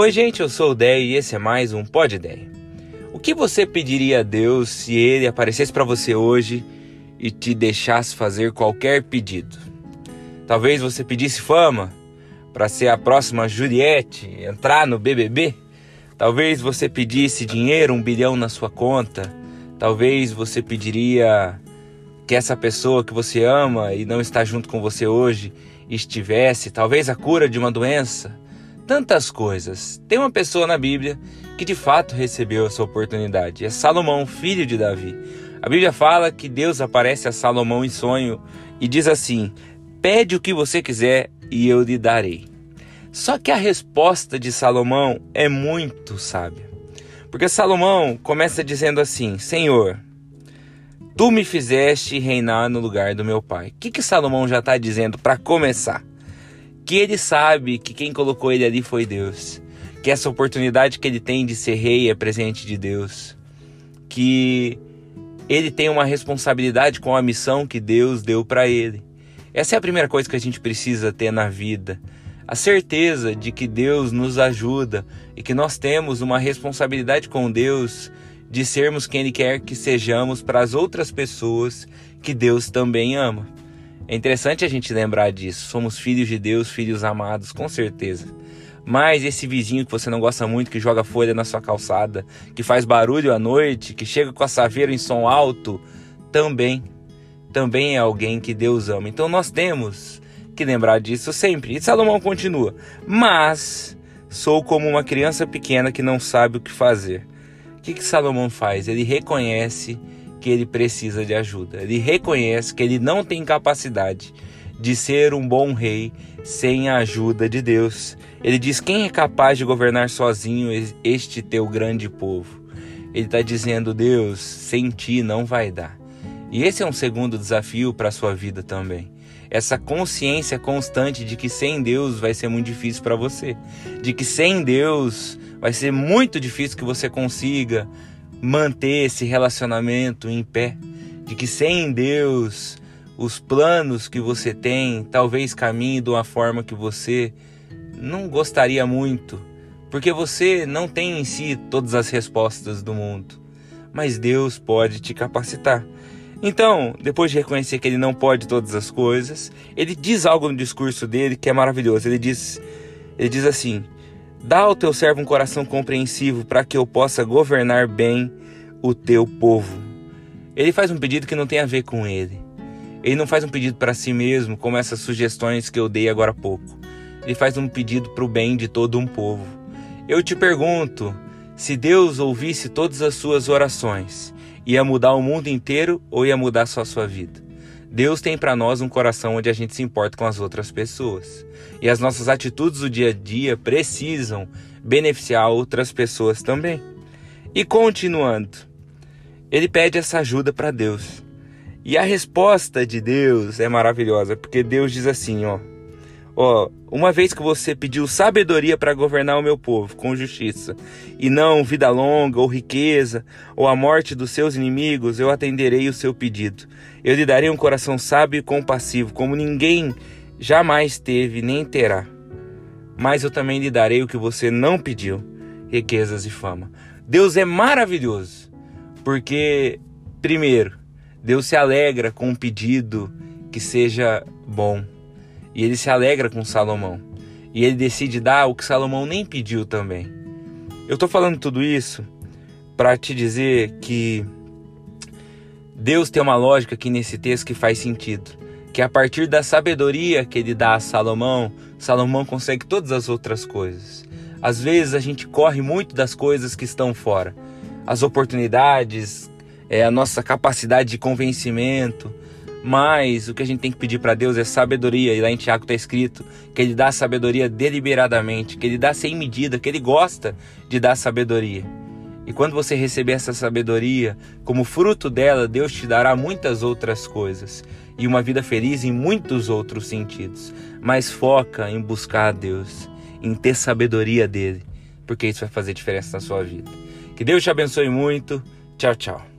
Oi, gente, eu sou o Dé e esse é mais um Pod Ideia. O que você pediria a Deus se ele aparecesse para você hoje e te deixasse fazer qualquer pedido? Talvez você pedisse fama para ser a próxima Juliette, entrar no BBB? Talvez você pedisse dinheiro, um bilhão na sua conta? Talvez você pediria que essa pessoa que você ama e não está junto com você hoje estivesse, talvez a cura de uma doença, tantas coisas. Tem uma pessoa na Bíblia que de fato recebeu essa oportunidade. É Salomão, filho de Davi. A Bíblia fala que Deus aparece a Salomão em sonho e diz assim: Pede o que você quiser e eu lhe darei. Só que a resposta de Salomão é muito sábia. Porque Salomão começa dizendo assim: Senhor, Tu me fizeste reinar no lugar do meu pai. O que, que Salomão já está dizendo para começar? Que ele sabe que quem colocou ele ali foi Deus. Que essa oportunidade que ele tem de ser rei é presente de Deus. Que ele tem uma responsabilidade com a missão que Deus deu para ele. Essa é a primeira coisa que a gente precisa ter na vida. A certeza de que Deus nos ajuda e que nós temos uma responsabilidade com Deus de sermos quem Ele quer que sejamos para as outras pessoas que Deus também ama. É interessante a gente lembrar disso. Somos filhos de Deus, filhos amados, com certeza. Mas esse vizinho que você não gosta muito, que joga folha na sua calçada, que faz barulho à noite, que chega com a saveira em som alto, também, também é alguém que Deus ama. Então nós temos que lembrar disso sempre. E Salomão continua: Mas sou como uma criança pequena que não sabe o que fazer. O que, que Salomão faz? Ele reconhece que ele precisa de ajuda. Ele reconhece que ele não tem capacidade de ser um bom rei sem a ajuda de Deus. Ele diz: Quem é capaz de governar sozinho este teu grande povo? Ele está dizendo: Deus, sem ti não vai dar. E esse é um segundo desafio para a sua vida também. Essa consciência constante de que sem Deus vai ser muito difícil para você, de que sem Deus vai ser muito difícil que você consiga manter esse relacionamento em pé, de que sem Deus os planos que você tem talvez caminhem de uma forma que você não gostaria muito, porque você não tem em si todas as respostas do mundo, mas Deus pode te capacitar. Então, depois de reconhecer que ele não pode todas as coisas, ele diz algo no discurso dele que é maravilhoso. Ele diz, ele diz assim: Dá ao teu servo um coração compreensivo para que eu possa governar bem o teu povo. Ele faz um pedido que não tem a ver com ele. Ele não faz um pedido para si mesmo, como essas sugestões que eu dei agora há pouco. Ele faz um pedido para o bem de todo um povo. Eu te pergunto: se Deus ouvisse todas as suas orações, ia mudar o mundo inteiro ou ia mudar só a sua vida? Deus tem para nós um coração onde a gente se importa com as outras pessoas. E as nossas atitudes do dia a dia precisam beneficiar outras pessoas também. E continuando, ele pede essa ajuda para Deus. E a resposta de Deus é maravilhosa, porque Deus diz assim, ó: Ó, uma vez que você pediu sabedoria para governar o meu povo com justiça, e não vida longa ou riqueza, ou a morte dos seus inimigos, eu atenderei o seu pedido. Eu lhe darei um coração sábio e compassivo, como ninguém jamais teve nem terá. Mas eu também lhe darei o que você não pediu: riquezas e fama. Deus é maravilhoso, porque, primeiro, Deus se alegra com um pedido que seja bom. E ele se alegra com Salomão. E ele decide dar o que Salomão nem pediu também. Eu estou falando tudo isso para te dizer que Deus tem uma lógica aqui nesse texto que faz sentido. Que a partir da sabedoria que ele dá a Salomão, Salomão consegue todas as outras coisas. Às vezes a gente corre muito das coisas que estão fora. As oportunidades, é, a nossa capacidade de convencimento, mas o que a gente tem que pedir para Deus é sabedoria. E lá em Tiago está escrito que Ele dá sabedoria deliberadamente, que Ele dá sem medida, que Ele gosta de dar sabedoria. E quando você receber essa sabedoria, como fruto dela, Deus te dará muitas outras coisas e uma vida feliz em muitos outros sentidos. Mas foca em buscar a Deus, em ter sabedoria dele, porque isso vai fazer diferença na sua vida. Que Deus te abençoe muito. Tchau, tchau.